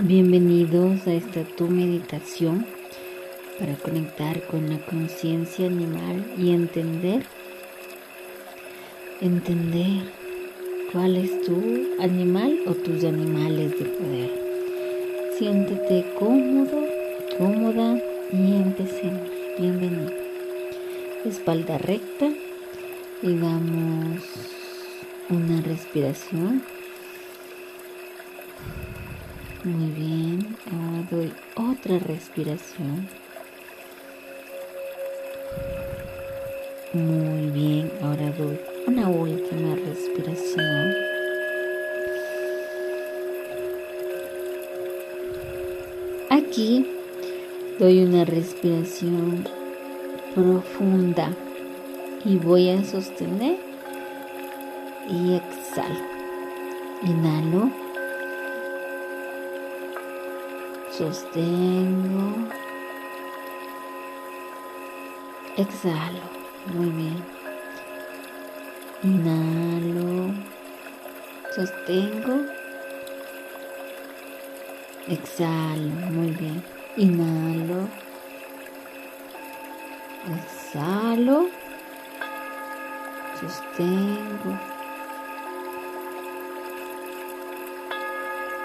Bienvenidos a esta tu meditación para conectar con la conciencia animal y entender, entender cuál es tu animal o tus animales de poder. Siéntete cómodo, cómoda y empecemos. Bienvenido. Espalda recta y damos una respiración muy bien, ahora doy otra respiración. Muy bien, ahora doy una última respiración. Aquí doy una respiración profunda y voy a sostener y exhalo. Inhalo. sostengo, exhalo, muy bien, inhalo, sostengo, exhalo, muy bien, inhalo, exhalo, sostengo.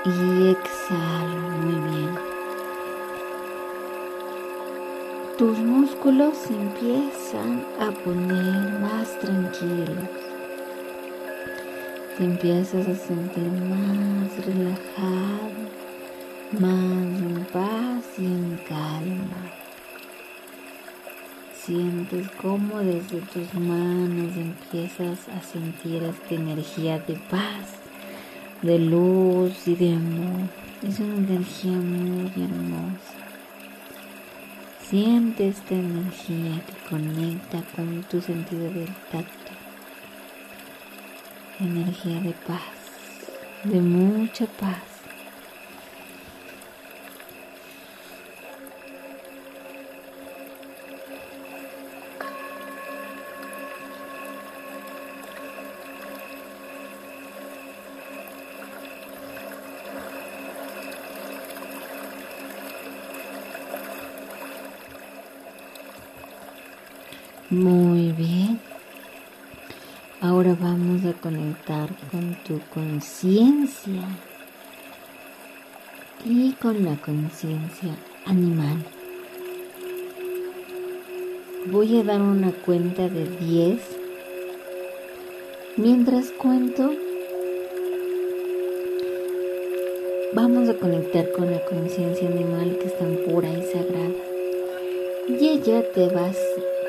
y exhalo muy bien. Tus músculos empiezan a poner más tranquilos. Te empiezas a sentir más relajado, más en paz y en calma. Sientes cómo desde tus manos empiezas a sentir esta energía de paz de luz y de amor. Es una energía muy hermosa. Siente esta energía que conecta con tu sentido del tacto. Energía de paz, de mucha paz. Muy bien. Ahora vamos a conectar con tu conciencia y con la conciencia animal. Voy a dar una cuenta de 10. Mientras cuento, vamos a conectar con la conciencia animal que es tan pura y sagrada. Y ella te va a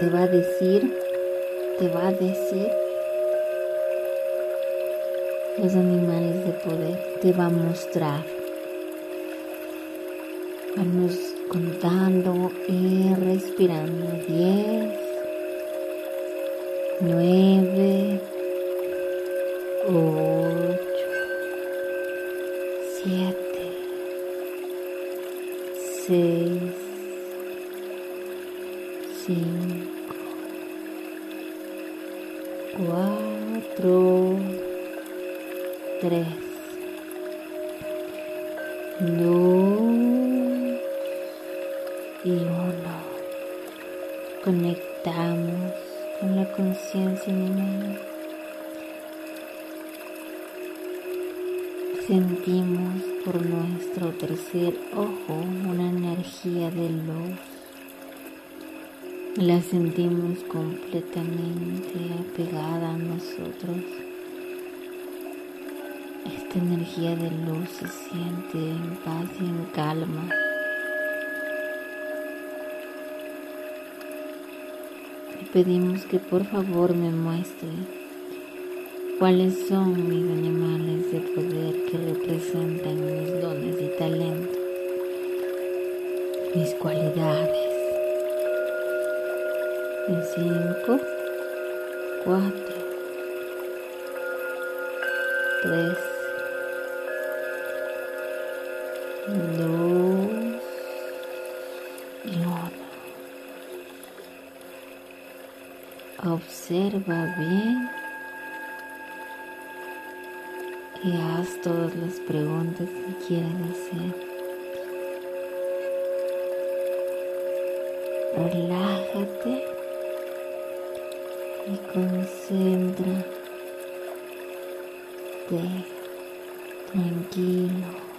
te va a decir, te va a decir los animales de poder, te va a mostrar. Vamos contando y respirando. 10, 9, 8, cuatro, tres, dos y uno. Conectamos con la conciencia animal. Sentimos por nuestro tercer ojo una energía de luz la sentimos completamente apegada a nosotros. Esta energía de luz se siente en paz y en calma. Le pedimos que por favor me muestre cuáles son mis animales de poder que representan mis dones y talentos, mis cualidades y 5, 4, 3, 2 y 1. Observa bien y haz todas las preguntas que quieras hacer. relájate y concentra tranquilo.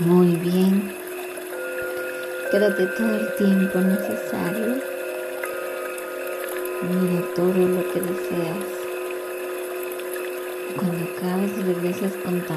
Muy bien. Quédate todo el tiempo necesario. Mira todo lo que deseas. Cuando acabes regresas con tu